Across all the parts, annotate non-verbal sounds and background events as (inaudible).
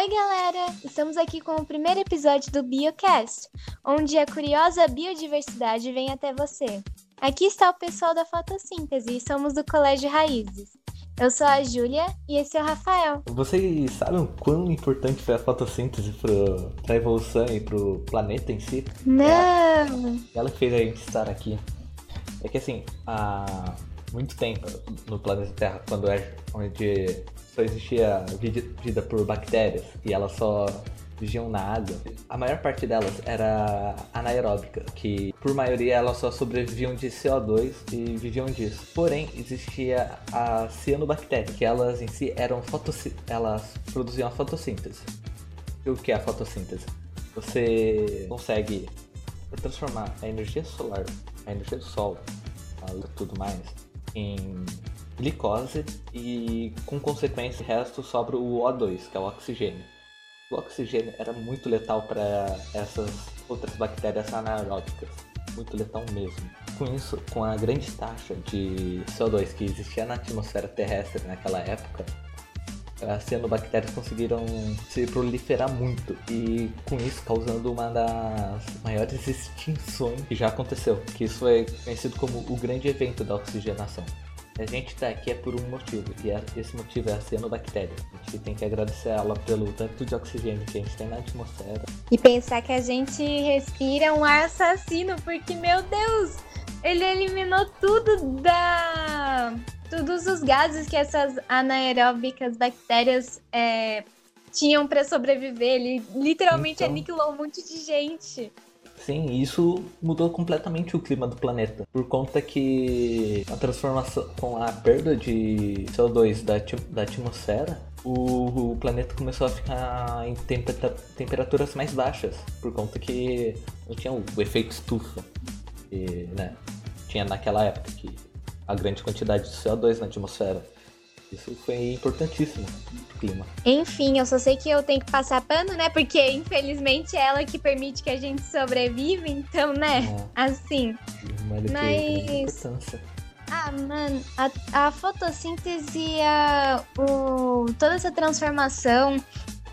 Oi, galera! Estamos aqui com o primeiro episódio do Biocast, onde a curiosa biodiversidade vem até você. Aqui está o pessoal da fotossíntese e somos do Colégio Raízes. Eu sou a Júlia e esse é o Rafael. Vocês sabem o quão importante foi a fotossíntese para a evolução e para o planeta em si? Não! Ela que fez a gente estar aqui. É que assim, há muito tempo no planeta Terra, quando é onde só existia vida por bactérias e elas só viviam na água, a maior parte delas era anaeróbica, que por maioria elas só sobreviviam de CO2 e viviam disso. Porém, existia a cianobactéria, que elas em si eram fotossí elas produziam a fotossíntese. E o que é a fotossíntese? Você consegue transformar a energia solar, a energia do sol, tudo mais, em glicose e, com consequência, o resto sobra o O2, que é o oxigênio. O oxigênio era muito letal para essas outras bactérias anaeróbicas, muito letal mesmo. Com isso, com a grande taxa de CO2 que existia na atmosfera terrestre naquela época, as cianobactérias conseguiram se proliferar muito e com isso causando uma das maiores extinções que já aconteceu, que isso é conhecido como o grande evento da oxigenação. A gente tá aqui é por um motivo, e é, esse motivo é a cianobactéria. A gente tem que agradecer ela pelo tanto de oxigênio que a gente tem na atmosfera. E pensar que a gente respira um ar assassino, porque, meu Deus, ele eliminou tudo da. Todos os gases que essas anaeróbicas bactérias é, tinham para sobreviver. Ele literalmente então... aniquilou um monte de gente. Sim, isso mudou completamente o clima do planeta. Por conta que a transformação, com a perda de CO2 da, da atmosfera, o, o, planeta começou a ficar em temperaturas mais baixas. Por conta que não tinha o, o efeito estufa. Que, né, tinha naquela época que a grande quantidade de CO2 na atmosfera. Isso foi importantíssimo pro clima. Enfim, eu só sei que eu tenho que passar pano, né? Porque infelizmente é ela que permite que a gente sobreviva, então, né? É. Assim. Mas. Ah, mano, a, a fotossíntese, a, o, toda essa transformação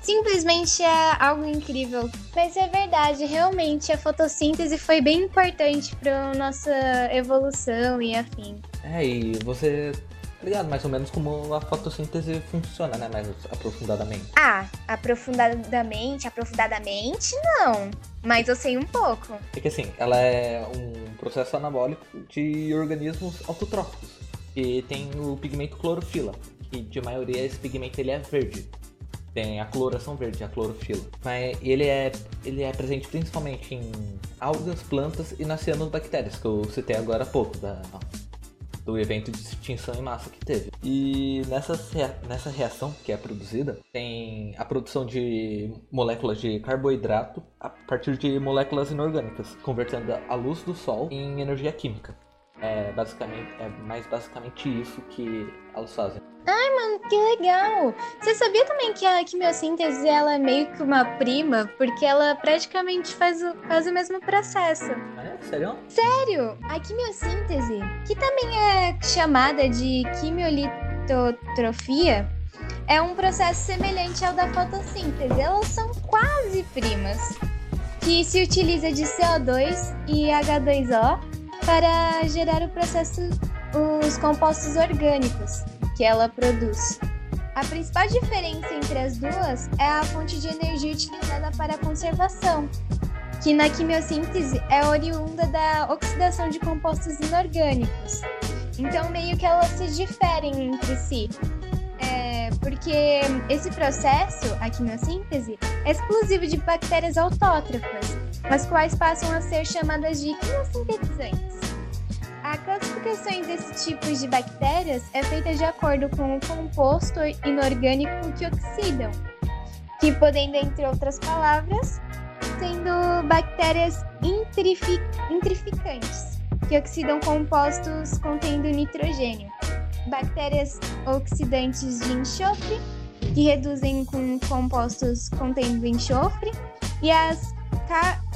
simplesmente é algo incrível. Mas é verdade, realmente a fotossíntese foi bem importante para nossa evolução e afim. É, e você ligado mais ou menos como a fotossíntese funciona, né? Mais aprofundadamente. Ah, aprofundadamente, aprofundadamente, não. Mas eu sei um pouco. É que assim, ela é um processo anabólico de organismos autotróficos. E tem o pigmento clorofila, que de maioria esse pigmento ele é verde. Tem a coloração verde, a clorofila. Mas ele é, ele é presente principalmente em algas, plantas e nas cianobactérias, que eu citei agora há pouco, da do evento de extinção em massa que teve. E nessa, nessa reação que é produzida, tem a produção de moléculas de carboidrato a partir de moléculas inorgânicas, convertendo a luz do sol em energia química. É basicamente é mais basicamente isso que elas fazem. Ai, mano, que legal! Você sabia também que a quimiossíntese ela é meio que uma prima, porque ela praticamente faz o, faz o mesmo processo. É? Sério? Sério! A quimiossíntese, que também é chamada de quimiolitotrofia, é um processo semelhante ao da fotossíntese. Elas são quase primas, que se utiliza de CO2 e H2O para gerar o processo, os compostos orgânicos que ela produz. A principal diferença entre as duas é a fonte de energia utilizada para a conservação, que na quimiossíntese é oriunda da oxidação de compostos inorgânicos. Então, meio que elas se diferem entre si. É, porque esse processo, a quimiossíntese, é exclusivo de bactérias autótrofas, as quais passam a ser chamadas de quimiosintetizantes. A classificação desses tipos de bactérias é feita de acordo com o composto inorgânico que oxidam, que podendo, entre outras palavras, sendo bactérias intrificantes, que oxidam compostos contendo nitrogênio, bactérias oxidantes de enxofre, que reduzem com compostos contendo enxofre, e as,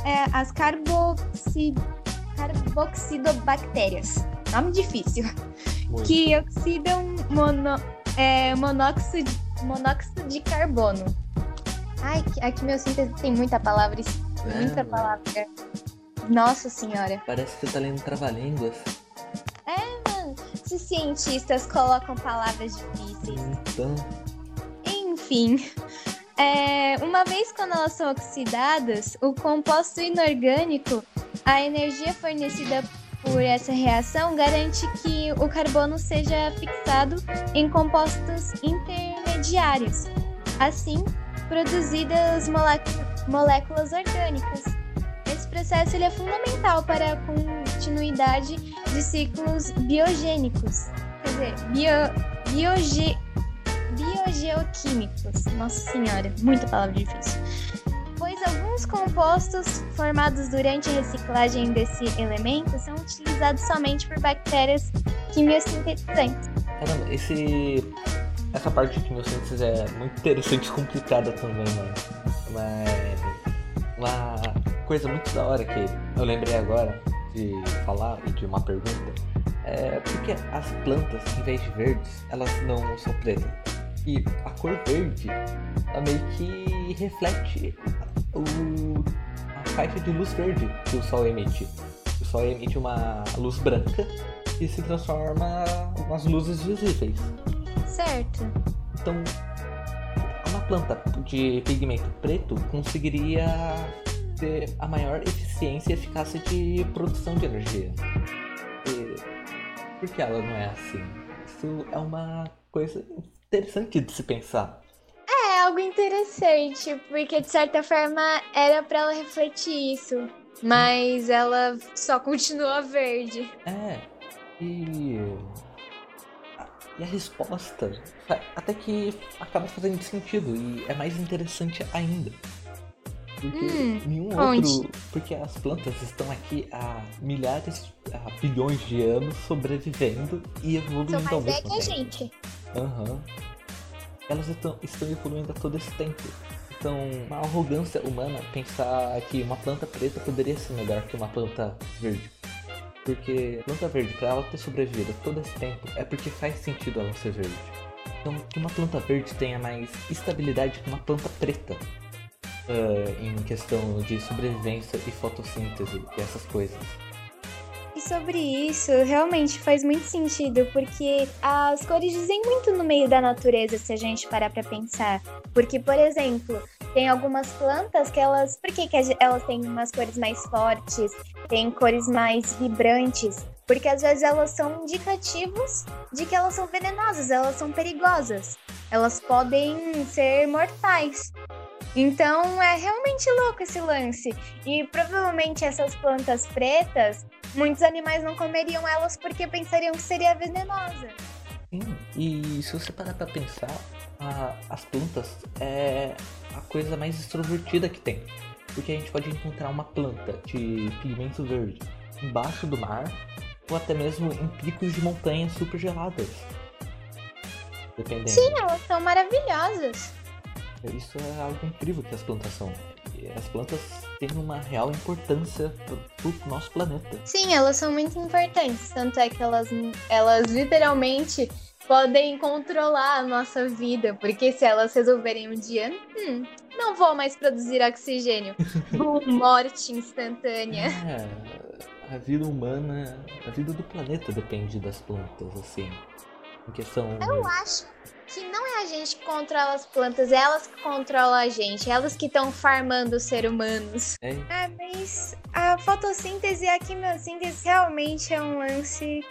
é, as carboxidantes carboxidobactérias. Nome difícil. Muito. Que oxidam mono, é, monóxido, monóxido de carbono. Ai, aqui meu síntese tem muita palavra, muita É, palavra. Nossa senhora. Parece que você tá lendo trava-línguas. Se cientistas colocam palavras difíceis. Então, Enfim. É, uma vez quando elas são oxidadas, o composto inorgânico, a energia fornecida por essa reação garante que o carbono seja fixado em compostos intermediários. Assim, produzidas moléculas orgânicas. Esse processo ele é fundamental para a continuidade de ciclos biogênicos. Quer dizer, bio, bioge, biogeoquímicos. Nossa senhora, muita palavra difícil. Pois alguns compostos formados durante a reciclagem desse elemento são utilizados somente por bactérias quimiosintetizantes. caramba, esse. Essa parte de quimiossíntese é muito interessante e complicada também, mano. Mas. Uma coisa muito da hora que eu lembrei agora de falar e de uma pergunta é por que as plantas, em vez de verdes, elas não são pretas? E a cor verde, ela meio que reflete o, a faixa de luz verde que o Sol emite. O Sol emite uma luz branca e se transforma em umas luzes visíveis. Certo. Então, uma planta de pigmento preto conseguiria ter a maior eficiência e eficácia de produção de energia. E por que ela não é assim? Isso é uma coisa interessante de se pensar. É algo interessante, porque de certa forma era pra ela refletir isso. Mas ela só continua verde. É, e. E a resposta fa- até que acaba fazendo sentido e é mais interessante ainda. Porque Hum, nenhum conte. outro. Porque as plantas estão aqui há milhares, há bilhões de anos sobrevivendo e São evoluindo ao mais velhas mesmo que a tempo. gente. Aham. Elas estão, estão evoluindo a todo esse tempo. Então, uma arrogância humana pensar que uma planta preta poderia ser melhor que uma planta verde. Porque planta verde, para ela ter sobrevivido todo esse tempo, é porque faz sentido ela ser verde. Então, que uma planta verde tenha mais estabilidade que uma planta preta. ah, em questão de sobrevivência e fotossíntese e essas coisas. Sobre isso, realmente faz muito sentido, porque as cores dizem muito no meio da natureza, se a gente parar pra pensar. Porque, por exemplo, tem algumas plantas que elas. Por que, que elas têm umas cores mais fortes, têm cores mais vibrantes? Porque às vezes elas são indicativos de que elas são venenosas, elas são perigosas. Elas podem ser mortais. Então é realmente louco esse lance. E provavelmente essas plantas pretas muitos animais não comeriam elas porque pensariam que seria venenosa. Sim, e se você parar pra pensar, a- as plantas é a coisa mais extrovertida que tem. Porque a gente pode encontrar uma planta de pigmento verde embaixo do mar ou até mesmo em picos de montanhas super geladas. Dependendo. Sim, elas são maravilhosas. Isso é algo incrível que as plantas são. As plantas têm uma real importância pro, pro nosso planeta. Sim, elas são muito importantes. Tanto é que elas, elas literalmente podem controlar a nossa vida. Porque se elas resolverem um dia, hum, não vou mais produzir oxigênio. (laughs) Boom, morte instantânea. É, a vida humana, a vida do planeta depende das plantas, assim. Em questão. Eu acho que não é a gente que controla as plantas, é elas que controlam a gente, elas que estão farmando os seres humanos. É, Ah, mas a fotossíntese e a quimiossíntese realmente é um lance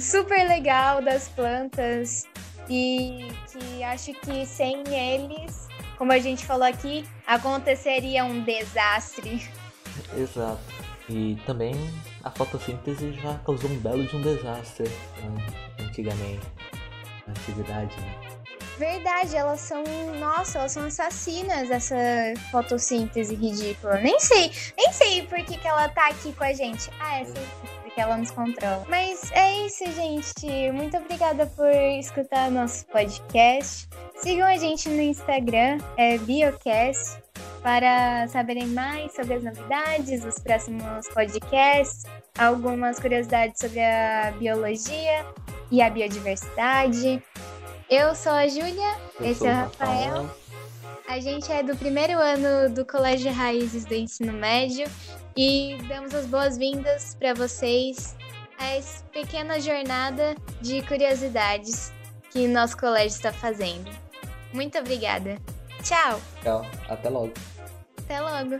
super legal das plantas e que acho que sem eles, como a gente falou aqui, aconteceria um desastre. exato. E também a fotossíntese já causou um belo de um desastre né, antigamente. Na antiguidade, né? Verdade, elas são. Nossa, elas são assassinas, essa fotossíntese ridícula. Nem sei, nem sei por que, que ela tá aqui com a gente. Ah, é sei, porque ela nos controla. Mas é isso, gente. Muito obrigada por escutar nosso podcast. Sigam a gente no Instagram, é Biocast, para saberem mais sobre as novidades, os próximos podcasts, algumas curiosidades sobre a biologia e a biodiversidade. Eu sou a Júlia, esse sou é o o Rafael. A gente é do primeiro ano do Colégio Raízes do Ensino Médio e damos as boas-vindas para vocês a essa pequena jornada de curiosidades que nosso colégio está fazendo. Muito obrigada. Tchau. Tchau. Até logo. Até logo.